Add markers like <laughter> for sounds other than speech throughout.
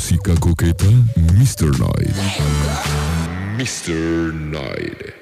música coqueta, Mr. Night. Mr. Night.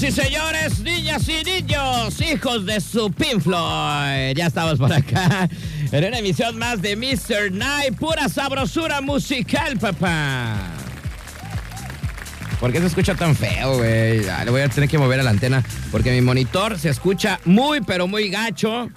Señoras y señores, niñas y niños, hijos de su Pink ya estamos por acá en una emisión más de Mr. Night, pura sabrosura musical, papá. ¿Por qué se escucha tan feo, güey? Le voy a tener que mover a la antena porque mi monitor se escucha muy, pero muy gacho.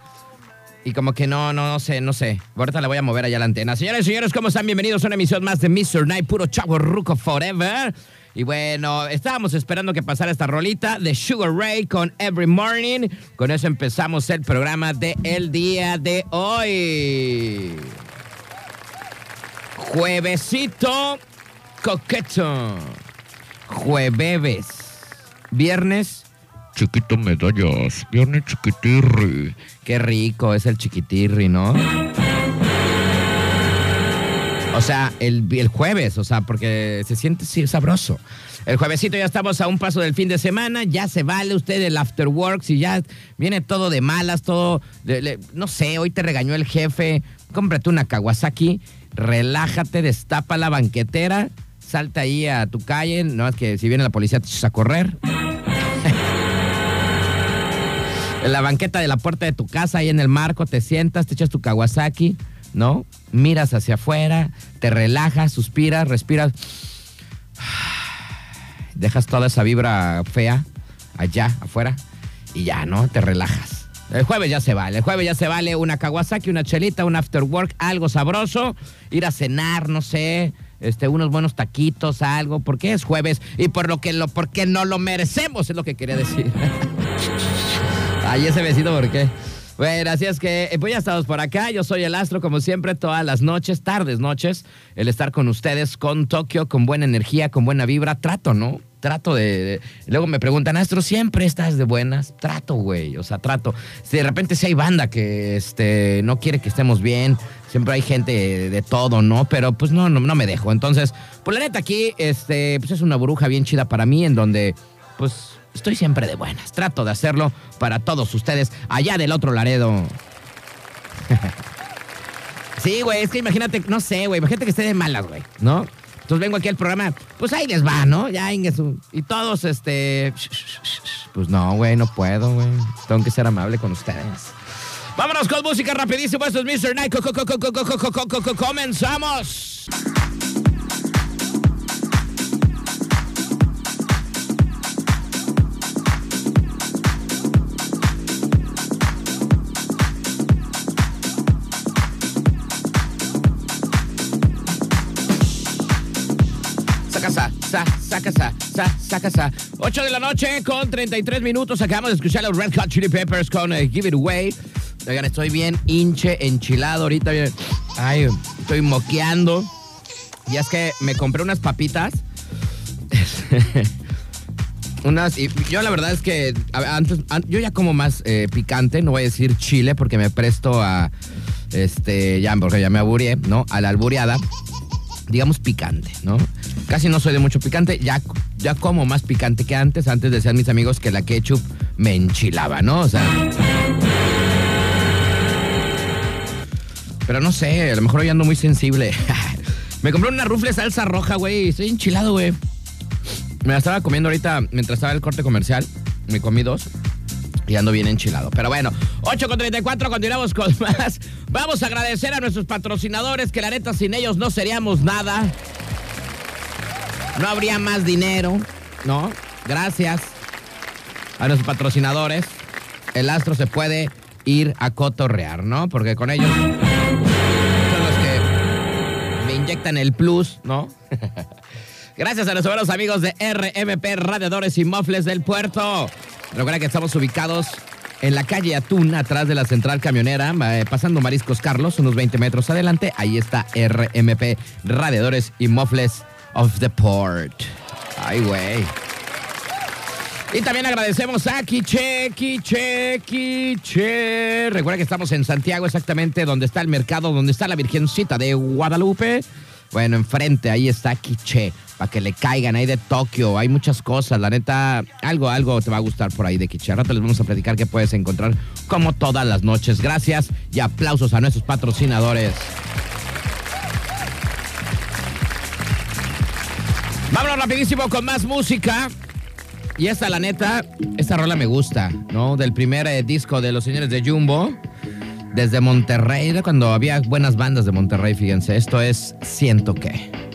Y como que no, no, no sé, no sé. Ahorita le voy a mover allá la antena. Señores y señores, ¿cómo están? Bienvenidos a una emisión más de Mr. Night, puro chavo ruco forever. Y bueno, estábamos esperando que pasara esta rolita de Sugar Ray con Every Morning. Con eso empezamos el programa de el día de hoy. Juevesito coqueto. Jueves. Viernes. Chiquito medallas. Viernes chiquitirri. Qué rico es el chiquitirri, ¿no? O sea, el, el, jueves, o sea, porque se siente sabroso. El juevesito ya estamos a un paso del fin de semana, ya se vale usted el after work, si ya viene todo de malas, todo, no sé, hoy te regañó el jefe, cómprate una Kawasaki, relájate, destapa la banquetera, salta ahí a tu calle, no es que si viene la policía te echas a correr. <laughs> en la banqueta de la puerta de tu casa, ahí en el marco, te sientas, te echas tu Kawasaki, ¿no? Miras hacia afuera, te relajas, suspiras, respiras. <sighs> Dejas toda esa vibra fea allá, afuera, y ya, ¿no? Te relajas. El jueves ya se vale. El jueves ya se vale una Kawasaki, una chelita, un after work, algo sabroso, ir a cenar, no sé, este, unos buenos taquitos, algo, porque es jueves y por lo que lo, no lo merecemos, es lo que quería decir. <laughs> Ay, ese besito, ¿por qué? Bueno, así es que pues ya estamos por acá. Yo soy el Astro, como siempre, todas las noches, tardes, noches, el estar con ustedes, con Tokio, con buena energía, con buena vibra. Trato, ¿no? Trato de. Luego me preguntan, Astro, ¿siempre estás de buenas? Trato, güey. O sea, trato. De repente si hay banda que este, no quiere que estemos bien, siempre hay gente de, todo, ¿no? Pero pues no, no, no, me dejo. Entonces, pues la neta aquí, este, pues es una burbuja bien chida para mí, en donde, pues estoy siempre de buenas. Trato de hacerlo para todos ustedes allá del otro Laredo. sí, güey, es que imagínate, no sé, güey, imagínate que esté de malas, güey, ¿no? Entonces vengo aquí al programa, pues ahí les va, ¿no? Ya. Y todos, este. Pues no, güey, no puedo, güey. Tengo que ser amable con ustedes. Vámonos con música rapidísimo. Esto es Mr. Night. Comenzamos. Saca, sa, sa, saca, sa. 8 de la noche con 33 minutos. Acabamos de escuchar los Red Hot Chili Peppers con uh, Give It Away. Oigan, estoy bien hinche, enchilado ahorita. Bien. Ay, estoy moqueando. Y es que me compré unas papitas. <laughs> Unas, y yo la verdad es que antes, an- yo ya como más eh, picante, no voy a decir chile porque me presto a, este, ya, porque ya me aburrí, ¿no? A la albureada, digamos picante, ¿no? Casi no soy de mucho picante, ya, ya como más picante que antes. Antes decían mis amigos que la ketchup me enchilaba, ¿no? O sea... Pero no sé, a lo mejor hoy ando muy sensible. <laughs> me compré una rufle salsa roja, güey, estoy enchilado, güey. Me la estaba comiendo ahorita mientras estaba el corte comercial. Me comí dos y ando bien enchilado. Pero bueno, 8 con 34, continuamos con <laughs> más. Vamos a agradecer a nuestros patrocinadores, que la neta sin ellos no seríamos nada. No habría más dinero, ¿no? Gracias a nuestros patrocinadores. El astro se puede ir a cotorrear, ¿no? Porque con ellos son los que me inyectan el plus, ¿no? <laughs> Gracias a nuestros amigos de RMP Radiadores y Mofles del Puerto. Recuerda que estamos ubicados en la calle Atún, atrás de la central camionera, eh, pasando Mariscos Carlos, unos 20 metros adelante. Ahí está RMP Radiadores y Mofles of the Port. Ay, güey. Y también agradecemos a Quiche, Quiche, Quiche. Recuerda que estamos en Santiago, exactamente donde está el mercado, donde está la Virgencita de Guadalupe. Bueno, enfrente, ahí está Quiche, para que le caigan ahí de Tokio. Hay muchas cosas, la neta, algo, algo te va a gustar por ahí de Quiche. Ahora te les vamos a platicar que puedes encontrar como todas las noches. Gracias y aplausos a nuestros patrocinadores. Vámonos rapidísimo con más música. Y esta, la neta, esta rola me gusta, ¿no? Del primer eh, disco de los señores de Jumbo. Desde Monterrey, cuando había buenas bandas de Monterrey, fíjense. Esto es Siento que.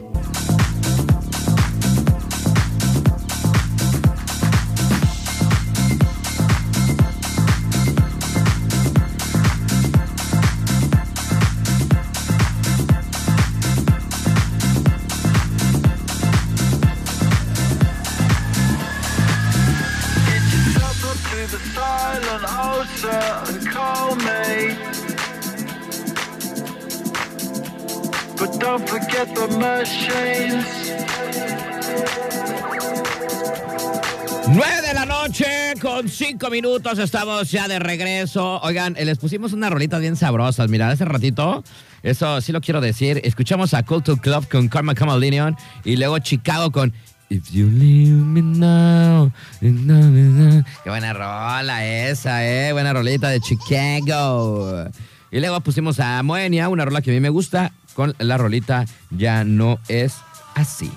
5 minutos. Estamos ya de regreso. Oigan, eh, les pusimos unas rolitas bien sabrosas. Mira, hace ratito, eso sí lo quiero decir. Escuchamos a Culture Club con Karma Camaleon y luego Chicago con If You Leave Me Now. Qué buena rola esa, eh. Buena rolita de Chicago. Y luego pusimos a Moenia, una rola que a mí me gusta, con la rolita Ya No Es Así.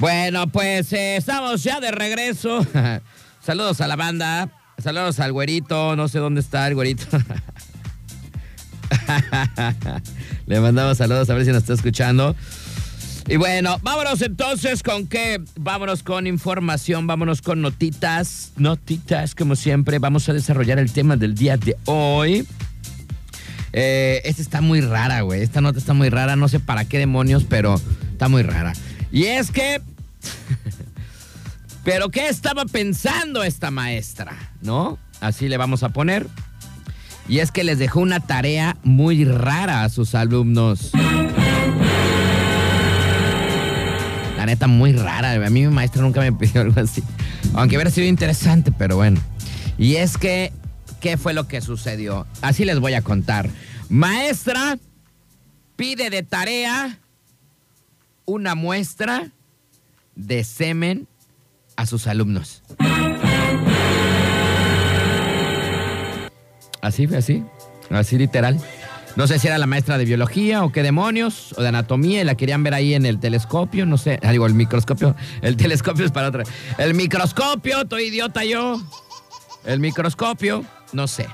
Bueno, pues eh, estamos ya de regreso. <laughs> Saludos a la banda. Saludos al güerito. No sé dónde está el güerito. <laughs> Le mandamos saludos a ver si nos está escuchando. Y bueno, vámonos entonces con qué. Vámonos con información, vámonos con notitas. Notitas, como siempre. Vamos a desarrollar el tema del día de hoy. Eh, esta está muy rara, güey. Esta nota está muy rara. No sé para qué demonios, pero está muy rara. Y es que. Pero ¿qué estaba pensando esta maestra? ¿No? Así le vamos a poner. Y es que les dejó una tarea muy rara a sus alumnos. La neta, muy rara. A mí mi maestra nunca me pidió algo así. Aunque hubiera sido interesante, pero bueno. Y es que, ¿qué fue lo que sucedió? Así les voy a contar. Maestra pide de tarea una muestra de semen a sus alumnos. Así fue así, así literal. No sé si era la maestra de biología o qué demonios, o de anatomía, y la querían ver ahí en el telescopio, no sé. Ah, el microscopio. El telescopio es para otra. El microscopio, estoy idiota yo. El microscopio, no sé.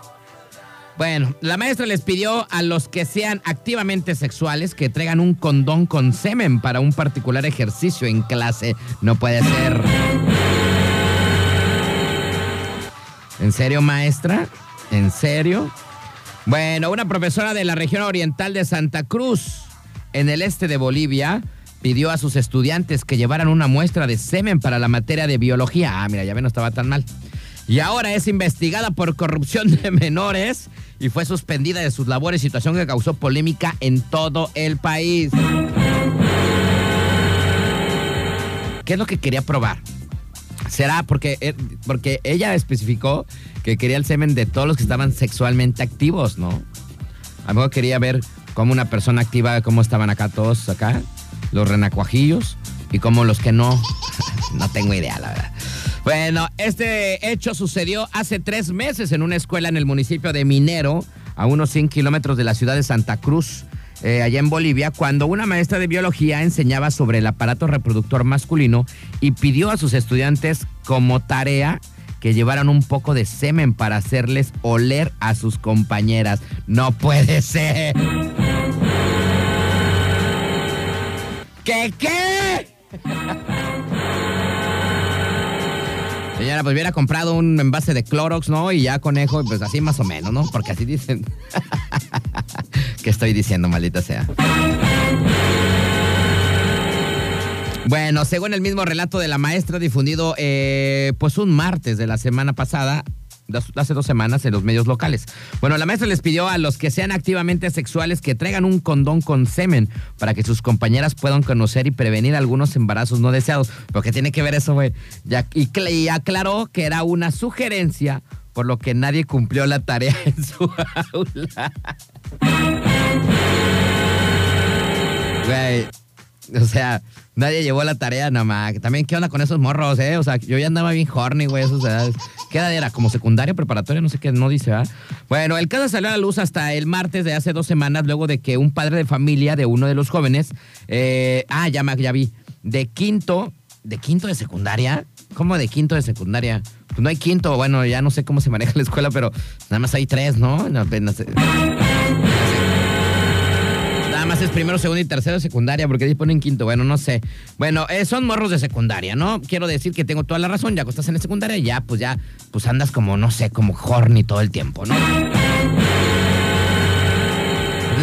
Bueno, la maestra les pidió a los que sean activamente sexuales que traigan un condón con semen para un particular ejercicio en clase. No puede ser. ¿En serio, maestra? ¿En serio? Bueno, una profesora de la región oriental de Santa Cruz, en el este de Bolivia, pidió a sus estudiantes que llevaran una muestra de semen para la materia de biología. Ah, mira, ya ve, no estaba tan mal. Y ahora es investigada por corrupción de menores y fue suspendida de sus labores, situación que causó polémica en todo el país. ¿Qué es lo que quería probar? Será porque, eh, porque ella especificó que quería el semen de todos los que estaban sexualmente activos, ¿no? A lo mejor quería ver cómo una persona activa, cómo estaban acá todos acá, los renacuajillos, y cómo los que no. <laughs> no tengo idea, la verdad. Bueno, este hecho sucedió hace tres meses en una escuela en el municipio de Minero, a unos 100 kilómetros de la ciudad de Santa Cruz. Eh, allá en Bolivia, cuando una maestra de biología enseñaba sobre el aparato reproductor masculino y pidió a sus estudiantes como tarea que llevaran un poco de semen para hacerles oler a sus compañeras. No puede ser. ¿Qué qué? Señora, pues hubiera comprado un envase de Clorox, ¿no? Y ya conejo, pues así más o menos, ¿no? Porque así dicen. <laughs> ¿Qué estoy diciendo, maldita sea? Bueno, según el mismo relato de la maestra difundido eh, pues un martes de la semana pasada, hace dos semanas en los medios locales. Bueno, la maestra les pidió a los que sean activamente sexuales que traigan un condón con semen para que sus compañeras puedan conocer y prevenir algunos embarazos no deseados. ¿Pero qué tiene que ver eso, güey? Y, y aclaró que era una sugerencia, por lo que nadie cumplió la tarea <laughs> en su aula. Güey, o sea, nadie llevó la tarea nada más. También, ¿qué onda con esos morros, eh? O sea, yo ya andaba bien horny, güey, esos edades. ¿Qué edad era? ¿Como secundaria, preparatoria? No sé qué, no dice, ¿verdad? Bueno, el caso salió a la luz hasta el martes de hace dos semanas, luego de que un padre de familia de uno de los jóvenes, eh, ah, ya, ya vi, de quinto, ¿de quinto de secundaria? ¿Cómo de quinto de secundaria? Pues no hay quinto, bueno, ya no sé cómo se maneja la escuela, pero nada más hay tres, ¿no? No, apenas- Nada más es primero, segundo y tercero de secundaria, porque ahí ponen quinto. Bueno, no sé. Bueno, eh, son morros de secundaria, ¿no? Quiero decir que tengo toda la razón. Ya que estás en la secundaria, ya, pues ya, pues andas como, no sé, como horny todo el tiempo, ¿no?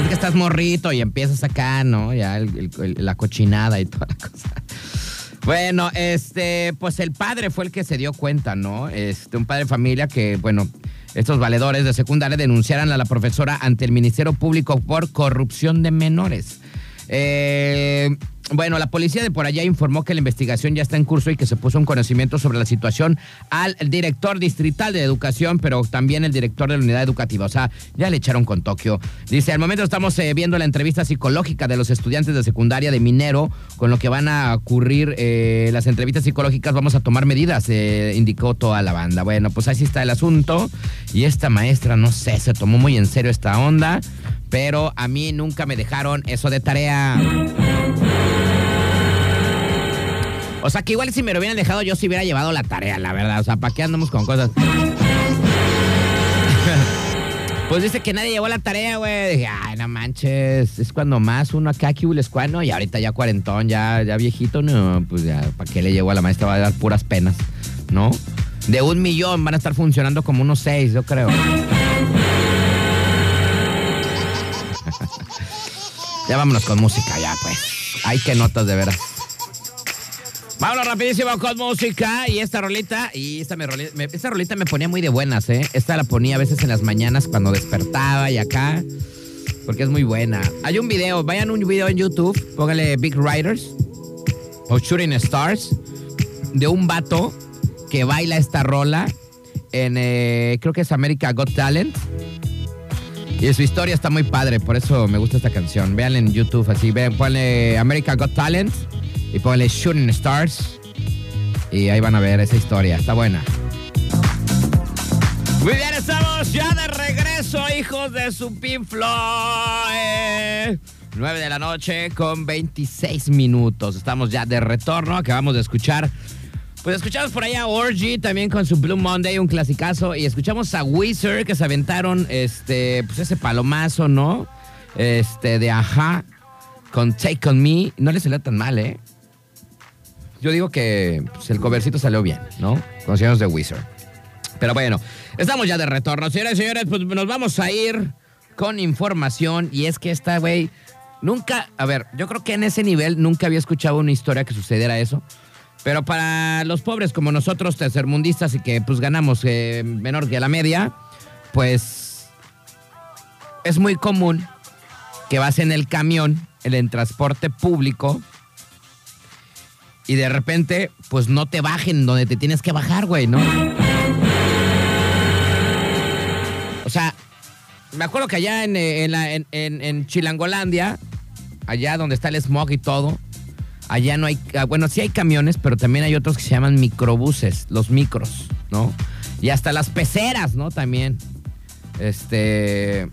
Es que estás morrito y empiezas acá, ¿no? Ya la cochinada y toda la cosa. Bueno, este, pues el padre fue el que se dio cuenta, ¿no? Este, un padre de familia que, bueno, estos valedores de secundaria denunciaran a la profesora ante el Ministerio Público por corrupción de menores. Eh, bueno, la policía de por allá informó que la investigación ya está en curso y que se puso un conocimiento sobre la situación al director distrital de educación, pero también el director de la unidad educativa. O sea, ya le echaron con Tokio. Dice, al momento estamos eh, viendo la entrevista psicológica de los estudiantes de secundaria de Minero, con lo que van a ocurrir eh, las entrevistas psicológicas, vamos a tomar medidas, eh, indicó toda la banda. Bueno, pues así está el asunto. Y esta maestra, no sé, se tomó muy en serio esta onda, pero a mí nunca me dejaron eso de tarea. O sea, que igual si me lo hubieran dejado, yo sí hubiera llevado la tarea, la verdad. O sea, ¿para qué andamos con cosas? <laughs> Pues dice que nadie llevó la tarea, güey. Dije, ay, no manches. Es cuando más uno acá que cuano y ahorita ya cuarentón, ya, ya viejito, no, pues ya, ¿para qué le llevó a la maestra? Va a dar puras penas, ¿no? De un millón van a estar funcionando como unos seis, yo creo. <laughs> ya vámonos con música, ya, pues. Ay, qué notas, de veras. Vámonos rapidísimo con música y esta rolita, y esta, me roli- me, esta rolita me ponía muy de buenas, ¿eh? Esta la ponía a veces en las mañanas cuando despertaba y acá, porque es muy buena. Hay un video, vayan un video en YouTube, póngale Big Riders o Shooting Stars, de un vato que baila esta rola en, eh, creo que es America Got Talent. Y su historia está muy padre, por eso me gusta esta canción. Vean en YouTube así, vean, ponle America Got Talent y ponle Shooting Stars. Y ahí van a ver esa historia, está buena. Muy bien, estamos ya de regreso, hijos de su Pink Floyd. 9 de la noche con 26 minutos. Estamos ya de retorno. Acabamos de escuchar. Pues escuchamos por ahí a Orgy también con su Blue Monday, un clasicazo. Y escuchamos a Wizard que se aventaron este, pues ese palomazo, ¿no? Este, de Ajá con Take On Me. No le salió tan mal, ¿eh? Yo digo que pues, el covercito salió bien, ¿no? Con los de Wizard. Pero bueno, estamos ya de retorno. Señores y señores, pues nos vamos a ir con información. Y es que esta, güey, nunca, a ver, yo creo que en ese nivel nunca había escuchado una historia que sucediera eso. Pero para los pobres como nosotros, tercermundistas, y que pues ganamos eh, menor que la media, pues es muy común que vas en el camión, en transporte público, y de repente, pues no te bajen donde te tienes que bajar, güey, ¿no? O sea, me acuerdo que allá en, eh, en la- en- en Chilangolandia, allá donde está el smog y todo, allá no hay, ah, bueno, sí hay camiones, pero también hay otros que se llaman microbuses, los micros, ¿no? Y hasta las peceras, ¿no? También, este,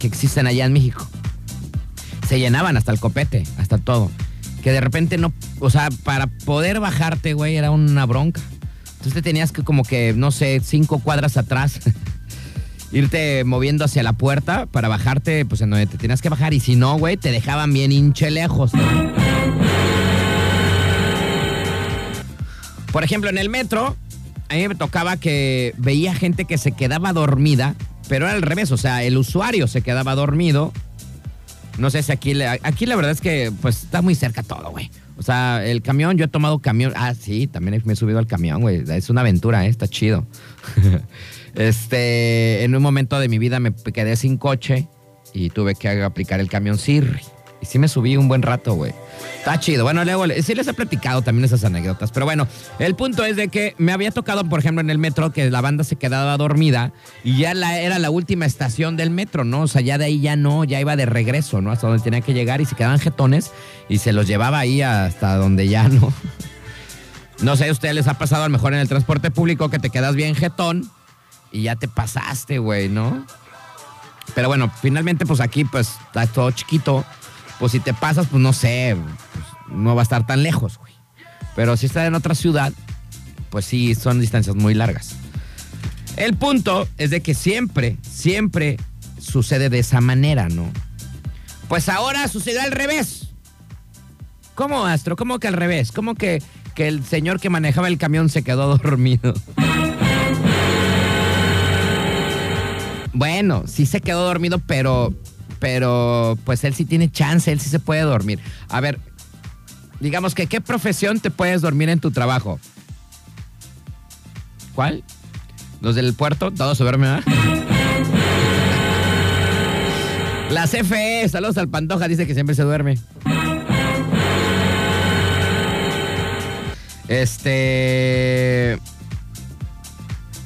que existen allá en México. Se llenaban hasta el copete, hasta todo. Que de repente no, o sea, para poder bajarte, güey, era una bronca. Entonces te tenías que como que, no sé, cinco cuadras atrás, <laughs> irte moviendo hacia la puerta para bajarte, pues en donde te tenías que bajar. Y si no, güey, te dejaban bien hinche lejos. Por ejemplo, en el metro, a mí me tocaba que veía gente que se quedaba dormida, pero era al revés, o sea, el usuario se quedaba dormido. No sé si aquí, aquí la verdad es que pues está muy cerca todo, güey. O sea, el camión, yo he tomado camión. Ah, sí, también me he subido al camión, güey. Es una aventura, ¿eh? está chido. <laughs> este, en un momento de mi vida me quedé sin coche y tuve que aplicar el camión Sirri. Y sí me subí un buen rato, güey. Está chido. Bueno, luego sí les he platicado también esas anécdotas. Pero bueno, el punto es de que me había tocado, por ejemplo, en el metro que la banda se quedaba dormida y ya era la última estación del metro, ¿no? O sea, ya de ahí ya no, ya iba de regreso, ¿no? Hasta donde tenía que llegar y se quedaban jetones y se los llevaba ahí hasta donde ya no. <laughs> No sé, a ustedes les ha pasado a lo mejor en el transporte público que te quedas bien jetón y ya te pasaste, güey, ¿no? Pero bueno, finalmente, pues aquí, pues, está todo chiquito. Pues si te pasas, pues no sé, pues, no va a estar tan lejos, güey. Pero si está en otra ciudad, pues sí, son distancias muy largas. El punto es de que siempre, siempre sucede de esa manera, ¿no? Pues ahora sucedió al revés. ¿Cómo, Astro? ¿Cómo que al revés? ¿Cómo que, que el señor que manejaba el camión se quedó <laughs> dormido? Bueno, sí se quedó dormido, pero, pero pues él sí tiene chance, él sí se puede dormir. A ver, digamos que ¿qué profesión te puedes dormir en tu trabajo? ¿Cuál? Los del puerto, todos se duermen. <laughs> La CFE, saludos al Pantoja, dice que siempre se duerme. Este.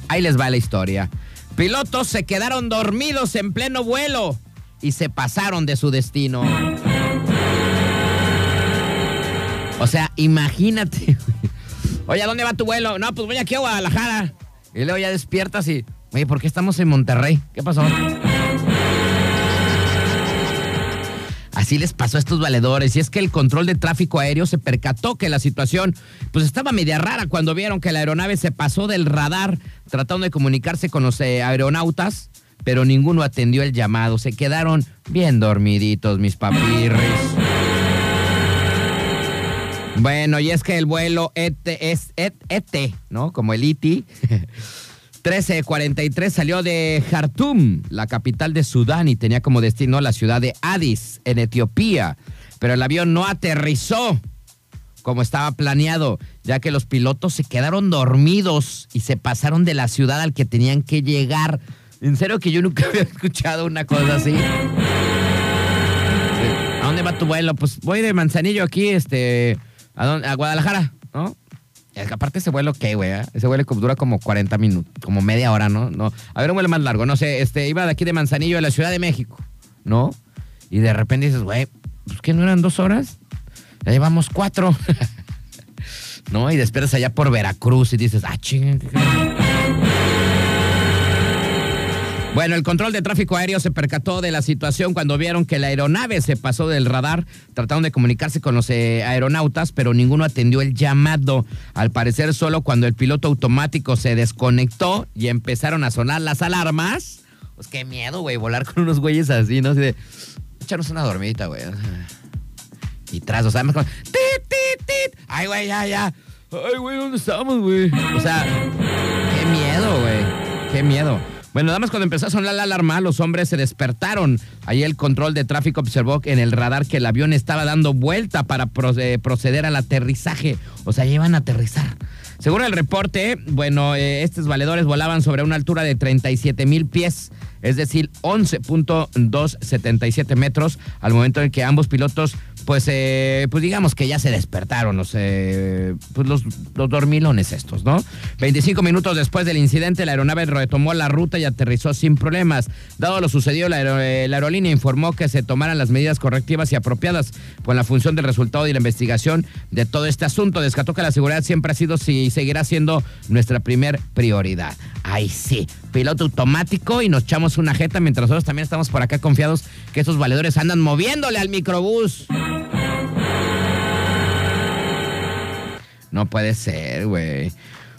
Ahí les va la historia. Pilotos se quedaron dormidos en pleno vuelo y se pasaron de su destino. O sea, imagínate. Oye, ¿a dónde va tu vuelo? No, pues voy aquí a Guadalajara. Y luego ya despiertas y, oye, ¿por qué estamos en Monterrey? ¿Qué pasó? Así les pasó a estos valedores. Y es que el control de tráfico aéreo se percató que la situación pues estaba media rara cuando vieron que la aeronave se pasó del radar tratando de comunicarse con los eh, aeronautas, pero ninguno atendió el llamado. Se quedaron bien dormiditos, mis papirris. Bueno, y es que el vuelo ET, es ET, ET, ¿no? Como el E ITI. 1343 <laughs> salió de Jartum, la capital de Sudán, y tenía como destino la ciudad de Addis, en Etiopía. Pero el avión no aterrizó como estaba planeado, ya que los pilotos se quedaron dormidos y se pasaron de la ciudad al que tenían que llegar. En que yo nunca <laughs> había escuchado una cosa así. ¿A dónde va tu vuelo? Pues voy de Manzanillo aquí, este, a, dónde- a Guadalajara, ¿no? Aparte ese vuelo, ¿qué, güey? eh? Ese vuelo dura como 40 minutos, como media hora, ¿no? A ver, un vuelo más largo, no sé, este, iba de aquí de Manzanillo a la Ciudad de México, ¿no? Y de repente dices, güey, pues que no eran dos horas, ya llevamos cuatro. <laughs> ¿No? Y despiertas allá por Veracruz y dices, ah, chinga. Bueno, el control de tráfico aéreo se percató de la situación cuando vieron que la aeronave se pasó del radar. Trataron de comunicarse con los eh, aeronautas, pero ninguno atendió el llamado. Al parecer, solo cuando el piloto automático se desconectó y empezaron a sonar las alarmas. Pues qué miedo, güey, volar con unos güeyes así, ¿no? Así de, échanos una dormidita, güey. Y tras, o sea, mejor, tit, tit, tit. Ay, güey, ya, ya. Ay, güey, ¿dónde estamos, güey? O sea, qué miedo, güey. Qué miedo. Bueno, nada cuando empezó a sonar la alarma, los hombres se despertaron. Ahí el control de tráfico observó en el radar que el avión estaba dando vuelta para pro- proceder al aterrizaje. O sea, iban a aterrizar. Según el reporte, bueno, eh, estos valedores volaban sobre una altura de 37 mil pies, es decir, 11.277 metros, al momento en que ambos pilotos, pues, eh, pues digamos que ya se despertaron, los, eh, pues los, los dormilones estos, ¿no? 25 minutos después del incidente, la aeronave retomó la ruta y aterrizó sin problemas. Dado lo sucedido, eh, la aerolínea informó que se tomaran las medidas correctivas y apropiadas con la función del resultado y la investigación de todo este asunto. Descató que la seguridad siempre ha sido y seguirá siendo nuestra primer prioridad. Ay, sí, piloto automático y nos echamos una jeta mientras nosotros también estamos por acá confiados que esos valedores andan moviéndole al microbús. No puede ser, güey.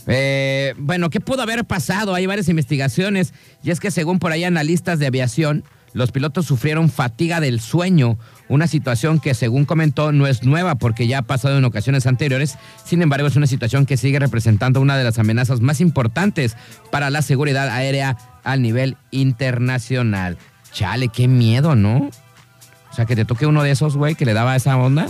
Eh, bueno, ¿qué pudo haber pasado? Hay varias investigaciones y es que según por ahí analistas de aviación, los pilotos sufrieron fatiga del sueño, una situación que según comentó no es nueva porque ya ha pasado en ocasiones anteriores, sin embargo es una situación que sigue representando una de las amenazas más importantes para la seguridad aérea a nivel internacional. Chale, qué miedo, ¿no? O sea, que te toque uno de esos, güey, que le daba esa onda.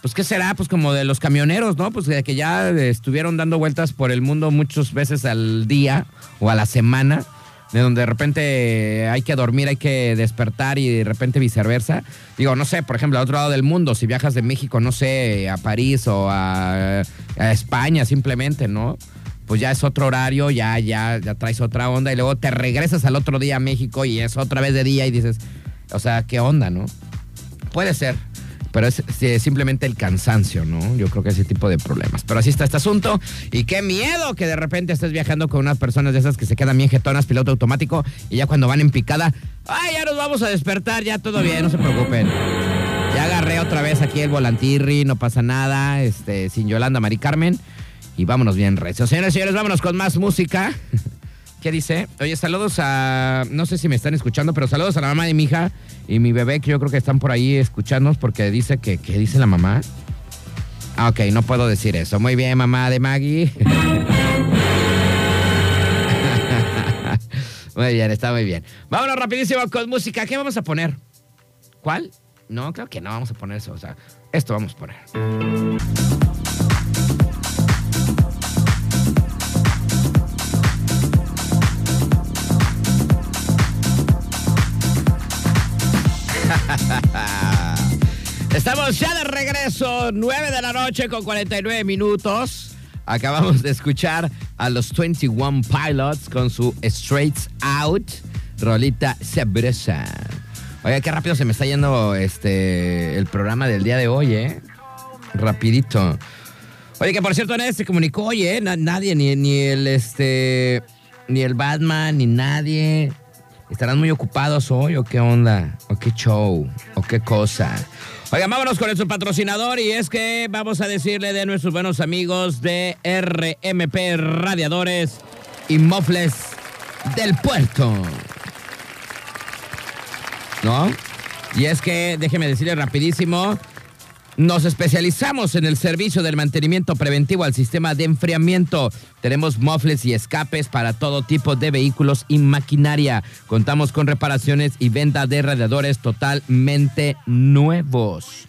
Pues, ¿qué será? Pues como de los camioneros, ¿no? Pues que ya estuvieron dando vueltas por el mundo muchas veces al día o a la semana, de donde de repente hay que dormir, hay que despertar y de repente viceversa. Digo, no sé, por ejemplo, al otro lado del mundo, si viajas de México, no sé, a París o a, España simplemente, ¿no? Pues ya es otro horario, ya, ya, ya traes otra onda y luego te regresas al otro día a México y es otra vez de día y dices, o sea, ¿qué onda, no? Puede ser, pero es, simplemente el cansancio, ¿no? Yo creo que ese tipo de problemas. Pero así está este asunto. Y qué miedo que de repente estés viajando con unas personas de esas que se quedan bien jetonas, piloto automático, y ya cuando van en picada, ¡ay, ya nos vamos a despertar! Ya todo bien, no se preocupen. Ya agarré otra vez aquí el volantirri, no pasa nada, este, sin Yolanda Mari Carmen. Y vámonos bien recios. Señores y señores, vámonos con más música. <laughs> ¿Qué dice? Oye, saludos a. No sé si me están escuchando, pero saludos a la mamá de mi hija y mi bebé, que yo creo que están por ahí escuchándonos porque dice que. ¿Qué dice la mamá? Ah, ok, no puedo decir eso. Muy bien, mamá de Maggie. <laughs> muy bien, está muy bien. Vámonos rapidísimo con música. ¿Qué vamos a poner? ¿Cuál? No, creo que no vamos a poner eso. O sea, esto vamos a poner. Ya de regreso, 9 de la noche con 49 minutos. Acabamos de escuchar a los 21 Pilots con su Straights Out, rolita sabrosa. Oiga, qué rápido se me está yendo este el programa del día de hoy, ¿eh? Rapidito. Oye, que por cierto, nadie se comunicó hoy, ¿eh? Na- nadie, ni, ni el este. Ni el Batman, ni nadie. ¿Estarán muy ocupados hoy o qué onda? ¿O qué show? ¿O qué cosa? Oigan, vámonos con nuestro patrocinador y es que vamos a decirle de nuestros buenos amigos de RMP Radiadores y Mofles del Puerto. ¿No? Y es que, déjeme decirle rapidísimo, nos especializamos en el servicio del mantenimiento preventivo al sistema de enfriamiento. Tenemos mofles y escapes para todo tipo de vehículos y maquinaria. Contamos con reparaciones y venta de radiadores totalmente nuevos.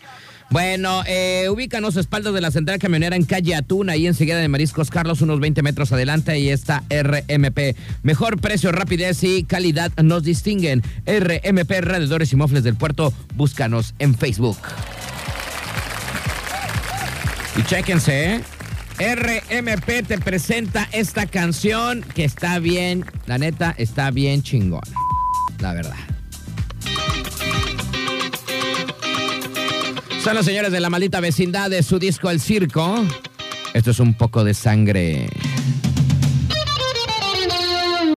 Bueno, eh, ubícanos a espaldas de la central camionera en calle Atún, ahí enseguida de Mariscos Carlos, unos 20 metros adelante, ahí está RMP. Mejor precio, rapidez y calidad nos distinguen. RMP Radiadores y Mofles del Puerto, búscanos en Facebook. Y chéquense, ¿eh? RMP te presenta esta canción que está bien, la neta, está bien chingona. La verdad. Son los señores de la maldita vecindad de su disco El Circo. Esto es un poco de sangre.